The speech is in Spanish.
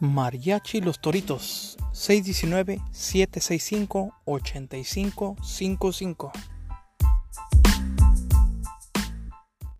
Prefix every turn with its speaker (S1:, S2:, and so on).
S1: Mariachi Los Toritos 619-765-8555